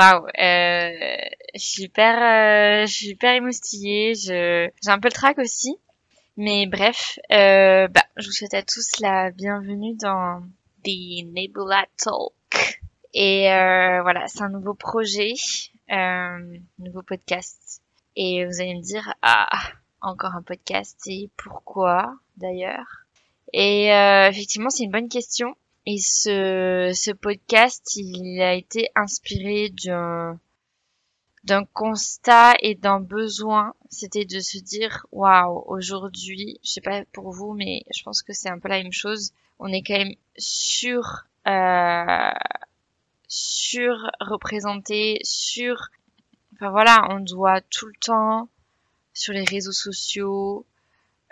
Waouh, euh, super, euh, je suis hyper émoustillée. Je, j'ai un peu le trac aussi, mais bref, euh, bah, je vous souhaite à tous la bienvenue dans The Nebula Talk. Et euh, voilà, c'est un nouveau projet, euh, nouveau podcast. Et vous allez me dire, ah, encore un podcast et pourquoi d'ailleurs? Et euh, effectivement, c'est une bonne question. Et ce, ce podcast, il a été inspiré d'un d'un constat et d'un besoin, c'était de se dire waouh, aujourd'hui, je sais pas pour vous, mais je pense que c'est un peu la même chose. On est quand même sur euh, sur représenté, sur enfin voilà, on doit tout le temps sur les réseaux sociaux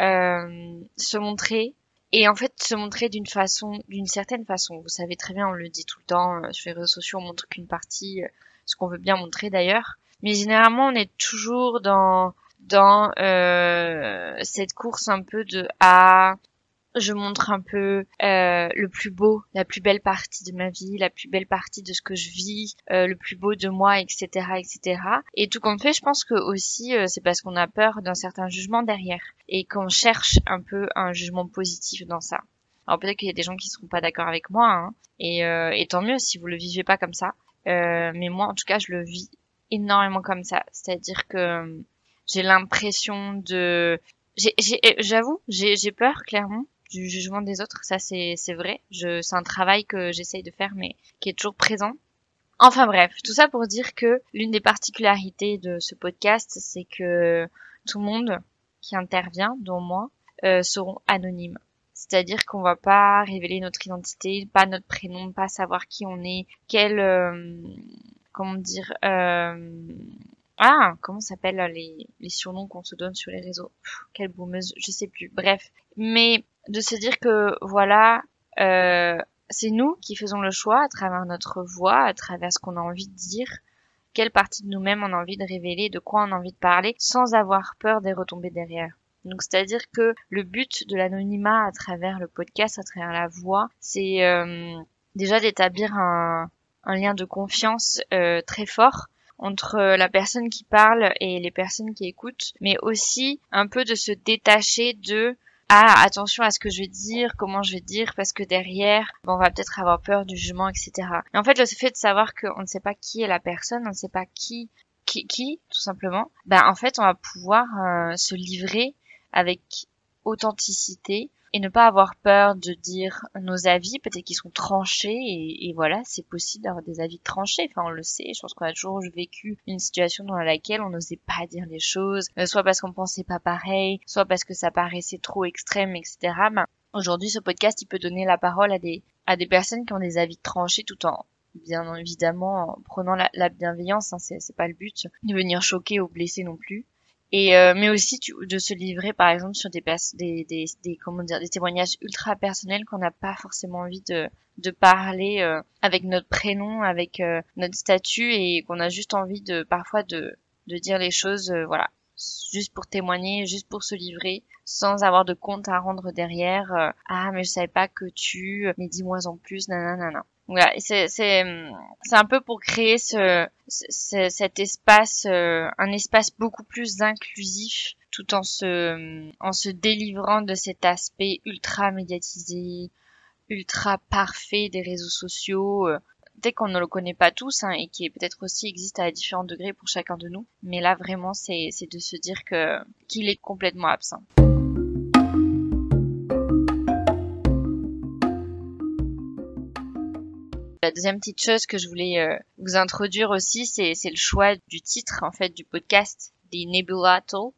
euh, se montrer et en fait se montrer d'une façon d'une certaine façon. Vous savez très bien on le dit tout le temps euh, sur les réseaux sociaux on montre qu'une partie euh, ce qu'on veut bien montrer d'ailleurs. Mais généralement on est toujours dans dans euh, cette course un peu de ah je montre un peu euh, le plus beau, la plus belle partie de ma vie, la plus belle partie de ce que je vis, euh, le plus beau de moi, etc., etc. Et tout compte fait, je pense que aussi euh, c'est parce qu'on a peur d'un certain jugement derrière et qu'on cherche un peu un jugement positif dans ça. Alors peut-être qu'il y a des gens qui seront pas d'accord avec moi, hein, et, euh, et tant mieux si vous le vivez pas comme ça. Euh, mais moi, en tout cas, je le vis énormément comme ça. C'est-à-dire que euh, j'ai l'impression de j'avoue, j'ai peur clairement du jugement des autres, ça c'est vrai. Je c'est un travail que j'essaye de faire mais qui est toujours présent. Enfin bref, tout ça pour dire que l'une des particularités de ce podcast, c'est que tout le monde qui intervient, dont moi, euh, seront anonymes. C'est-à-dire qu'on va pas révéler notre identité, pas notre prénom, pas savoir qui on est, quel euh, comment dire euh, ah, comment s'appellent les, les surnoms qu'on se donne sur les réseaux Quelle boumeuse, je sais plus. Bref, mais de se dire que voilà, euh, c'est nous qui faisons le choix à travers notre voix, à travers ce qu'on a envie de dire, quelle partie de nous-mêmes on a envie de révéler, de quoi on a envie de parler, sans avoir peur des retombées derrière. Donc c'est-à-dire que le but de l'anonymat à travers le podcast, à travers la voix, c'est euh, déjà d'établir un, un, lien de confiance euh, très fort entre la personne qui parle et les personnes qui écoutent, mais aussi un peu de se détacher de ah attention à ce que je vais dire, comment je vais dire, parce que derrière, bon, on va peut-être avoir peur du jugement, etc. Et en fait, le fait de savoir qu'on ne sait pas qui est la personne, on ne sait pas qui, qui, qui tout simplement, ben en fait, on va pouvoir euh, se livrer avec authenticité et ne pas avoir peur de dire nos avis, peut-être qu'ils sont tranchés et, voilà, c'est possible d'avoir des avis tranchés. Enfin, on le sait. Je pense qu'on a toujours vécu une situation dans laquelle on n'osait pas dire les choses, euh, soit parce qu'on pensait pas pareil, soit parce que ça paraissait trop extrême, etc. Ben, aujourd'hui, ce podcast, il peut donner la parole à des à des personnes qui ont des avis tranchés tout en bien évidemment en prenant la, la bienveillance, hein, c'est pas le but de venir choquer ou blesser non plus et euh, mais aussi tu, de se livrer par exemple sur des, des, des, des comment dire des témoignages ultra personnels qu'on n'a pas forcément envie de de parler euh, avec notre prénom avec euh, notre statut et qu'on a juste envie de parfois de de dire les choses euh, voilà juste pour témoigner juste pour se livrer sans avoir de compte à rendre derrière euh, ah mais je savais pas que tu mais dis-moi en plus nanana voilà, c'est c'est c'est un peu pour créer ce, ce cet espace, euh, un espace beaucoup plus inclusif, tout en se en se délivrant de cet aspect ultra médiatisé, ultra parfait des réseaux sociaux. Euh, dès qu'on ne le connaît pas tous hein, et qui peut-être aussi existe à différents degrés pour chacun de nous. Mais là vraiment c'est c'est de se dire que qu'il est complètement absent. La deuxième petite chose que je voulais euh, vous introduire aussi, c'est le choix du titre en fait du podcast, des Nebula Talk.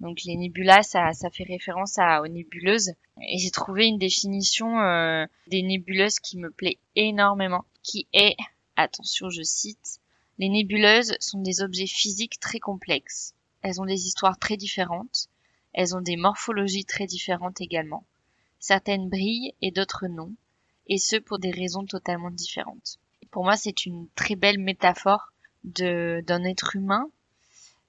Donc les nébulas, ça, ça fait référence à, aux nébuleuses. Et j'ai trouvé une définition euh, des nébuleuses qui me plaît énormément, qui est, attention je cite, les nébuleuses sont des objets physiques très complexes. Elles ont des histoires très différentes. Elles ont des morphologies très différentes également. Certaines brillent et d'autres non et ce pour des raisons totalement différentes. Pour moi, c'est une très belle métaphore d'un être humain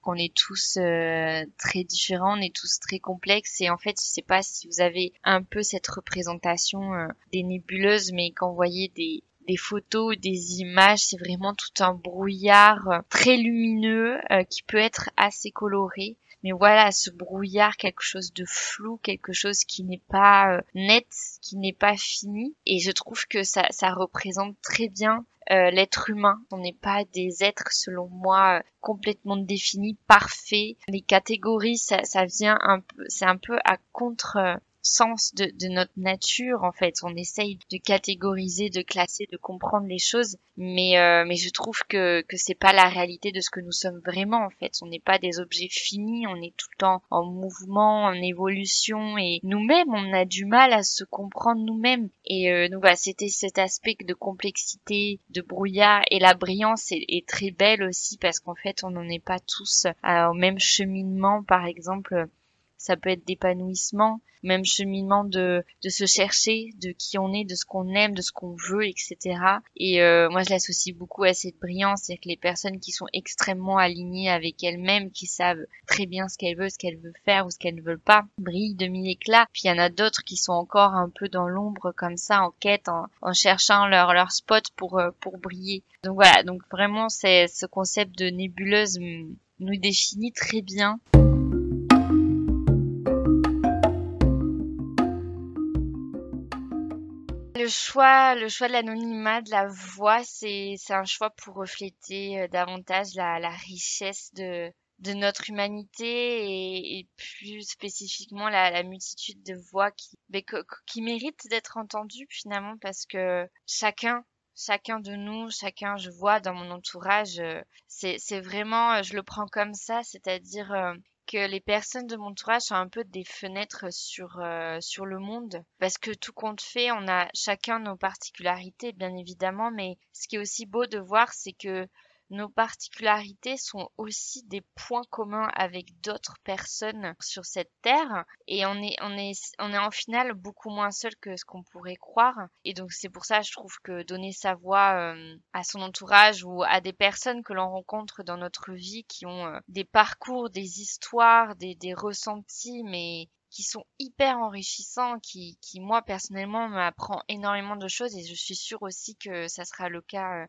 qu'on est tous euh, très différents, on est tous très complexes et en fait, je sais pas si vous avez un peu cette représentation euh, des nébuleuses, mais quand vous voyez des des photos, des images, c'est vraiment tout un brouillard très lumineux qui peut être assez coloré mais voilà, ce brouillard, quelque chose de flou, quelque chose qui n'est pas euh, net, qui n'est pas fini. Et je trouve que ça, ça représente très bien euh, l'être humain. On n'est pas des êtres, selon moi, complètement définis, parfaits. Les catégories, ça, ça vient un peu, c'est un peu à contre sens de, de, notre nature en fait. On essaye de catégoriser, de classer, de comprendre les choses, mais euh, mais je trouve que que c'est pas la réalité de ce que nous sommes vraiment en fait. On n'est pas des objets finis, on est tout le temps en mouvement, en évolution et nous-mêmes on a du mal à se comprendre nous-mêmes. Et euh, donc voilà, c'était cet aspect de complexité, de brouillard et la brillance est, est très belle aussi parce qu'en fait on n'en est pas tous euh, au même cheminement par exemple ça peut être d'épanouissement, même cheminement de, de se chercher, de qui on est, de ce qu'on aime, de ce qu'on veut, etc. Et euh, moi, je l'associe beaucoup à cette brillance, c'est-à-dire que les personnes qui sont extrêmement alignées avec elles-mêmes, qui savent très bien ce qu'elles veulent, ce qu'elles veulent faire ou ce qu'elles ne veulent pas, brillent de mille éclats. Puis il y en a d'autres qui sont encore un peu dans l'ombre comme ça, en quête, en, en cherchant leur, leur spot pour, euh, pour briller. Donc voilà, donc vraiment, c'est ce concept de nébuleuse nous définit très bien. Le choix, le choix de l'anonymat, de la voix, c'est un choix pour refléter euh, davantage la, la richesse de de notre humanité et, plus spécifiquement la, multitude de voix qui ben, qui méritent d'être entendues finalement parce que chacun chacun de nous, chacun, je vois dans mon entourage, euh, c'est vraiment, je le prends comme ça, c'est-à-dire euh, que les personnes de mon entourage sont un peu des fenêtres sur euh, sur le monde. Parce que tout compte fait on a chacun nos particularités bien évidemment mais ce qui est aussi beau de voir c'est que nos particularités sont aussi des points communs avec d'autres personnes sur cette terre et on est on est on est en finale beaucoup moins seul que ce qu'on pourrait croire. Et donc c'est pour ça je trouve que donner sa voix euh, à son entourage ou à des personnes que l'on rencontre dans notre vie qui ont euh, des parcours des histoires des, des ressentis mais qui sont hyper enrichissants, qui, qui moi personnellement m'apprend énormément de choses et je suis sûre aussi que ça sera le cas euh,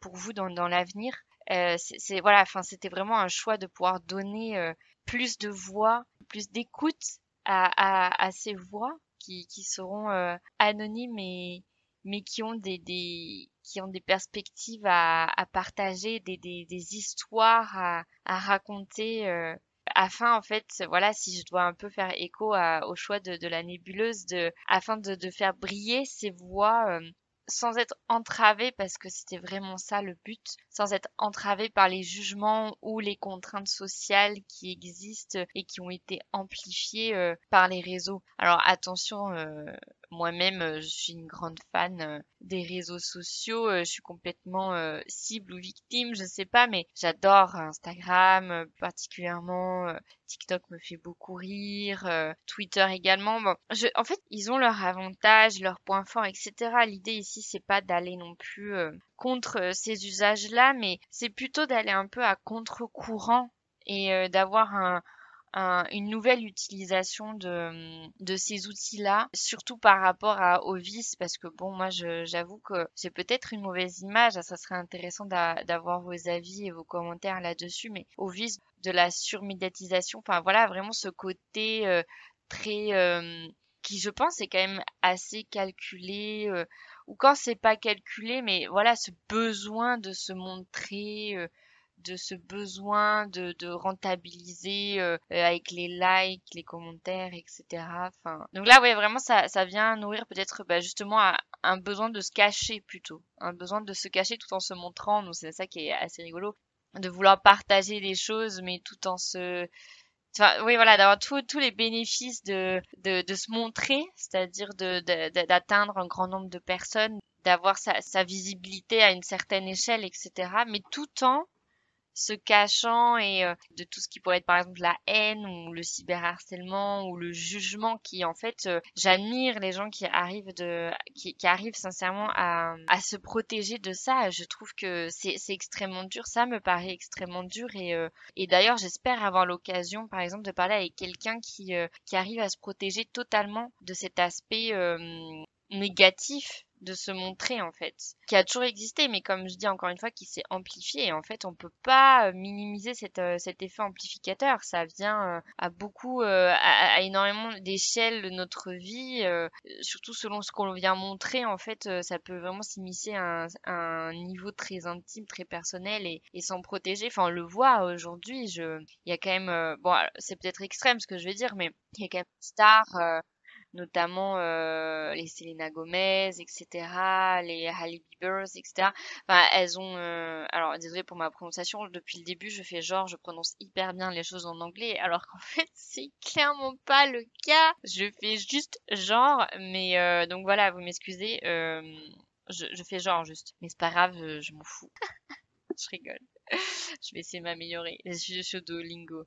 pour vous dans, dans l'avenir. Euh, c'est voilà, enfin c'était vraiment un choix de pouvoir donner euh, plus de voix, plus d'écoute à, à, à, ces voix qui, qui seront euh, anonymes et mais qui ont des, des qui ont des perspectives à, à partager, des, des, des histoires à, à raconter euh, afin en fait voilà si je dois un peu faire écho à, au choix de, de la nébuleuse de afin de, de faire briller ces voix sans être entravé parce que c'était vraiment ça le but, sans être entravé par les jugements ou les contraintes sociales qui existent et qui ont été amplifiées euh, par les réseaux. Alors attention, euh, moi-même, euh, je suis une grande fan euh, des réseaux sociaux. Euh, je suis complètement cible ou victime, je sais pas, mais j'adore Instagram particulièrement. TikTok me fait beaucoup rire, Twitter également. Bon, en fait, ils ont leurs avantages, leurs points forts, etc. L'idée ici, c'est pas d'aller non plus contre ces usages-là, mais c'est plutôt d'aller un peu à contre-courant et d'avoir un, une nouvelle utilisation de, ces outils-là, surtout par rapport à Ovis, parce que bon, moi, j'avoue que c'est peut-être une mauvaise image, ça serait intéressant d'avoir vos avis et vos commentaires là-dessus, mais Ovis, de la surmédiatisation, enfin voilà, vraiment ce côté euh, très... Euh, qui je pense est quand même assez calculé euh, ou quand c'est pas calculé mais voilà ce besoin de se montrer de ce besoin de, de rentabiliser euh, avec les likes, les commentaires, etc. Enfin, donc là, ouais, vraiment, ça, ça vient nourrir peut-être bah, justement un, besoin de se cacher plutôt, un besoin de se cacher tout en se montrant. Donc c'est ça qui est assez rigolo, de vouloir partager les choses, mais tout en se oui, voilà, d'avoir tous les bénéfices de, de, de se montrer, c'est-à-dire d'atteindre de, un grand nombre de personnes, d'avoir sa, sa visibilité à une certaine échelle, etc. Mais tout en se cachant et euh, de tout ce qui pourrait être par exemple la haine ou le cyberharcèlement ou le jugement qui en fait euh, j'admire les gens qui arrivent de qui, qui arrivent sincèrement à, à se protéger de ça. Je trouve que c'est extrêmement dur. Ça me paraît extrêmement dur et euh, et d'ailleurs j'espère avoir l'occasion par exemple de parler avec quelqu'un qui qui arrive à se protéger totalement de cet aspect négatif de se montrer en fait, qui a toujours existé, mais comme je dis encore une fois, qui s'est amplifié. Et en fait, on peut pas euh, minimiser cet, euh, cet effet amplificateur. Ça vient euh, à beaucoup, à, énormément d'échelles de notre vie, surtout selon ce qu'on vient montrer. En fait, ça peut vraiment s'immiscer à, un, niveau très intime, très personnel et, et sans protéger. Enfin, on le voit aujourd'hui. Je, il y a quand même, bon, c'est peut-être extrême ce que je vais dire, mais il y a quand même star notamment euh, les Selena Gomez, etc., les Halle Bieber, etc. Enfin, elles ont... Euh, alors, désolé pour ma prononciation, depuis le début, je fais genre, je prononce hyper bien les choses en anglais, alors qu'en fait, c'est clairement pas le cas. Je fais juste genre, mais euh, donc voilà, vous m'excusez, euh, je, je, fais genre juste. Mais c'est pas grave, je, je m'en fous. je rigole. je vais essayer de m'améliorer. Je suis sur Duolingo.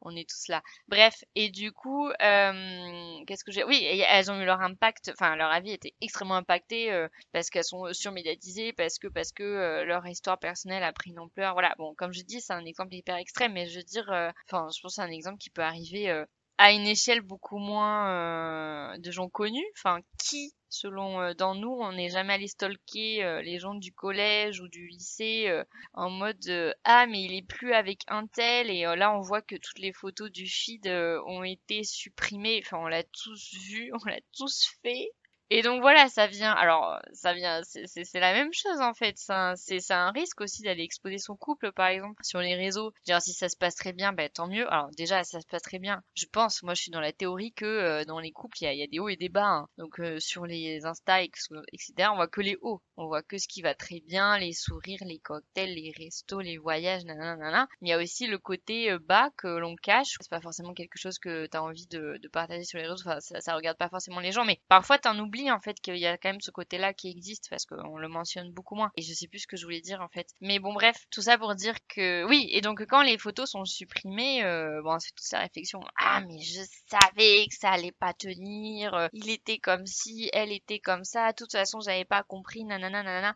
On est tous là. Bref, et du coup, euh, qu'est-ce que j'ai? Oui, elles ont eu leur impact. Enfin, leur avis était extrêmement impacté euh, parce qu'elles sont surmédiatisées, parce que parce que euh, leur histoire personnelle a pris une ampleur. Voilà. Bon, comme je dis, c'est un exemple hyper extrême, mais je veux dire, enfin, je pense que c'est un exemple qui peut arriver à une échelle beaucoup moins de gens connus. Enfin, qui selon euh, dans nous, on n'est jamais allé stalker euh, les gens du collège ou du lycée euh, en mode ah mais il est plus avec un tel et là on voit que toutes les photos du feed ont été supprimées. Enfin on l'a tous vu, on l'a tous fait. Et donc voilà, ça vient. Alors, ça vient. C'est la même chose en fait. C'est un risque aussi d'aller exposer son couple, par exemple, sur les réseaux. Dire si ça se passe très bien, ben tant mieux. Alors déjà, ça se passe très bien. Je pense. Moi, je suis dans la théorie que euh, dans les couples, il y a, y a, des hauts et des bas. Hein. Donc euh, sur les Insta, etc. On voit que les hauts. On voit que ce qui va très bien, les sourires, les cocktails, les restos, les voyages, nanana. Il y a aussi le côté euh, bas que l'on cache. C'est pas forcément quelque chose que t'as envie de, de, partager sur les réseaux. Enfin, ça, ça regarde pas forcément les gens, mais parfois t'en oublies en fait qu'il y a quand même ce côté-là qui existe parce qu'on le mentionne beaucoup moins. Et je sais plus ce que je voulais dire en fait. Mais bon bref, tout ça pour dire que oui. Et donc quand les photos sont supprimées, euh, bon c'est toute sa réflexion. Ah mais je savais que ça allait pas tenir. Euh, il était comme si, elle était comme ça. De toute façon j'avais pas compris. Nanana nanana.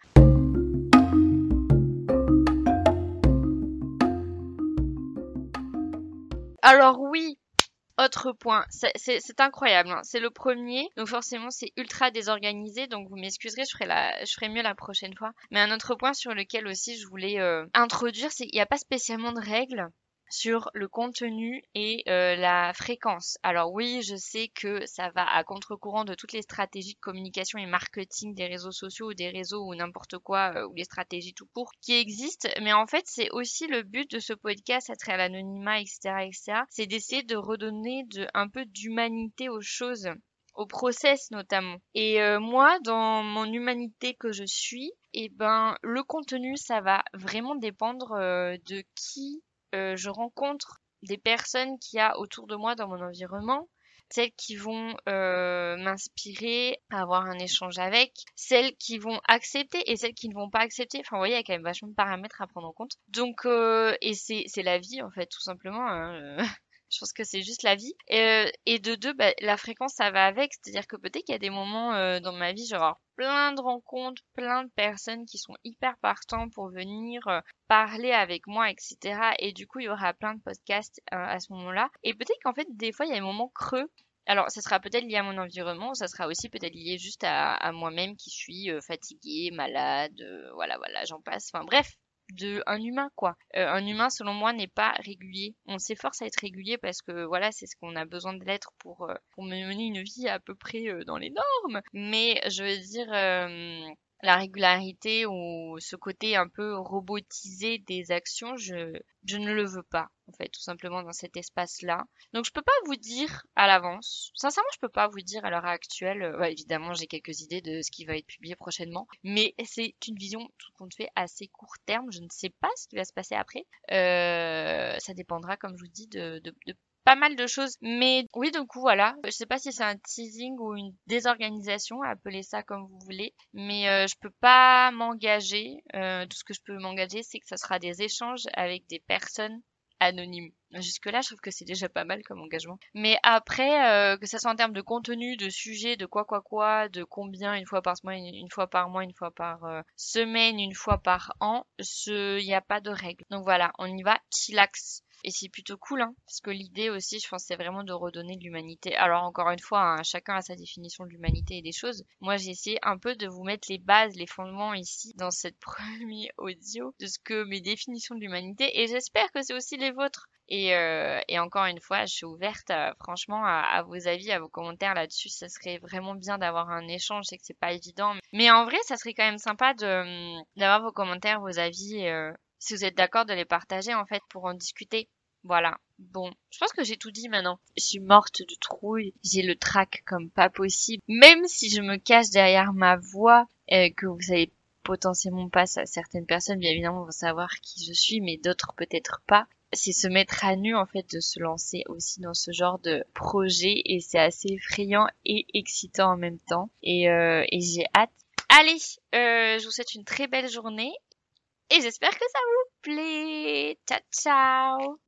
Alors oui, autre point, c'est incroyable, hein. c'est le premier, donc forcément c'est ultra désorganisé, donc vous m'excuserez, je ferai mieux la prochaine fois. Mais un autre point sur lequel aussi je voulais euh, introduire, c'est qu'il n'y a pas spécialement de règles sur le contenu et euh, la fréquence. Alors oui, je sais que ça va à contre-courant de toutes les stratégies de communication et marketing des réseaux sociaux ou des réseaux ou n'importe quoi, euh, ou les stratégies tout court qui existent, mais en fait c'est aussi le but de ce podcast à travers l'anonymat, etc., etc., c'est d'essayer de redonner de, un peu d'humanité aux choses au process notamment. Et euh, moi, dans mon humanité que je suis, et eh ben le contenu, ça va vraiment dépendre de qui euh, je rencontre des personnes qu'il y a autour de moi dans mon environnement, celles qui vont euh, m'inspirer avoir un échange avec, celles qui vont accepter et celles qui ne vont pas accepter. Enfin, vous voyez, il y a quand même vachement de paramètres à prendre en compte. Donc, euh, et c'est la vie en fait, tout simplement. Hein. Je pense que c'est juste la vie. Euh, et de deux, bah, la fréquence, ça va avec. C'est-à-dire que peut-être qu'il y a des moments euh, dans ma vie, genre plein de rencontres, plein de personnes qui sont hyper partants pour venir euh, parler avec moi, etc. Et du coup, il y aura plein de podcasts à ce moment-là. Et peut-être qu'en fait, des fois, il y a des moments creux alors, ça sera peut-être lié à mon environnement, ça sera aussi peut-être lié juste à, à moi-même qui suis fatiguée, malade, voilà, voilà, j'en passe. Enfin bref, de un humain quoi. Euh, un humain selon moi n'est pas régulier. On s'efforce à être régulier parce que voilà c'est ce qu'on a besoin de l'être pour euh, pour mener une vie à peu près euh, dans les normes. Mais je veux dire la régularité ou ce côté un peu robotisé des actions, je, je ne le veux pas, en fait, tout simplement dans cet espace-là. Donc je peux pas vous dire à l'avance. Sincèrement, je peux pas vous dire à l'heure actuelle. Euh, évidemment, j'ai quelques idées de ce qui va être publié prochainement, mais c'est une vision tout compte fait assez court terme. Je ne sais pas ce qui va se passer après. Euh, ça dépendra, comme je vous dis, de, de, de pas mal de choses. Mais oui, du coup, voilà. Je sais pas si c'est un teasing ou une désorganisation, appelez ça comme vous voulez. Mais euh, je peux pas m'engager. Euh, tout ce que je peux m'engager, c'est que ça sera des échanges avec des personnes anonymes. Jusque-là, je trouve que c'est déjà pas mal comme engagement. Mais après, euh, que ça soit en termes de contenu, de sujet, de quoi quoi quoi, de combien une fois par semaine, une, fois par mois, une fois par euh, semaine, une fois par an, il n'y a pas de règle. Donc voilà, on y va chillax. Et c'est plutôt cool, hein, parce que l'idée aussi, je pense, c'est vraiment de redonner de l'humanité. Alors encore une fois, hein, chacun a sa définition de l'humanité et des choses. Moi, j'ai essayé un peu de vous mettre les bases, les fondements ici, dans cette première audio, de ce que mes définitions de l'humanité, et j'espère que c'est aussi les vôtres. Et, euh, et, encore une fois, je suis ouverte, euh, franchement, à, vos avis, à vos commentaires là-dessus. Ça serait vraiment bien d'avoir un échange. Je sais que c'est pas évident, mais en vrai, ça serait quand même sympa de d'avoir vos commentaires, vos avis. Euh, si vous êtes d'accord de les partager en fait pour en discuter. Voilà. Bon, je pense que j'ai tout dit maintenant. Je suis morte de trouille, j'ai le trac comme pas possible. Même si je me cache derrière ma voix, euh, que vous savez potentiellement pas, certaines personnes bien évidemment vont savoir qui je suis, mais d'autres peut-être pas. C'est se mettre à nu en fait de se lancer aussi dans ce genre de projet et c'est assez effrayant et excitant en même temps et, euh, et j'ai hâte. Allez, euh, je vous souhaite une très belle journée et j'espère que ça vous plaît. Ciao ciao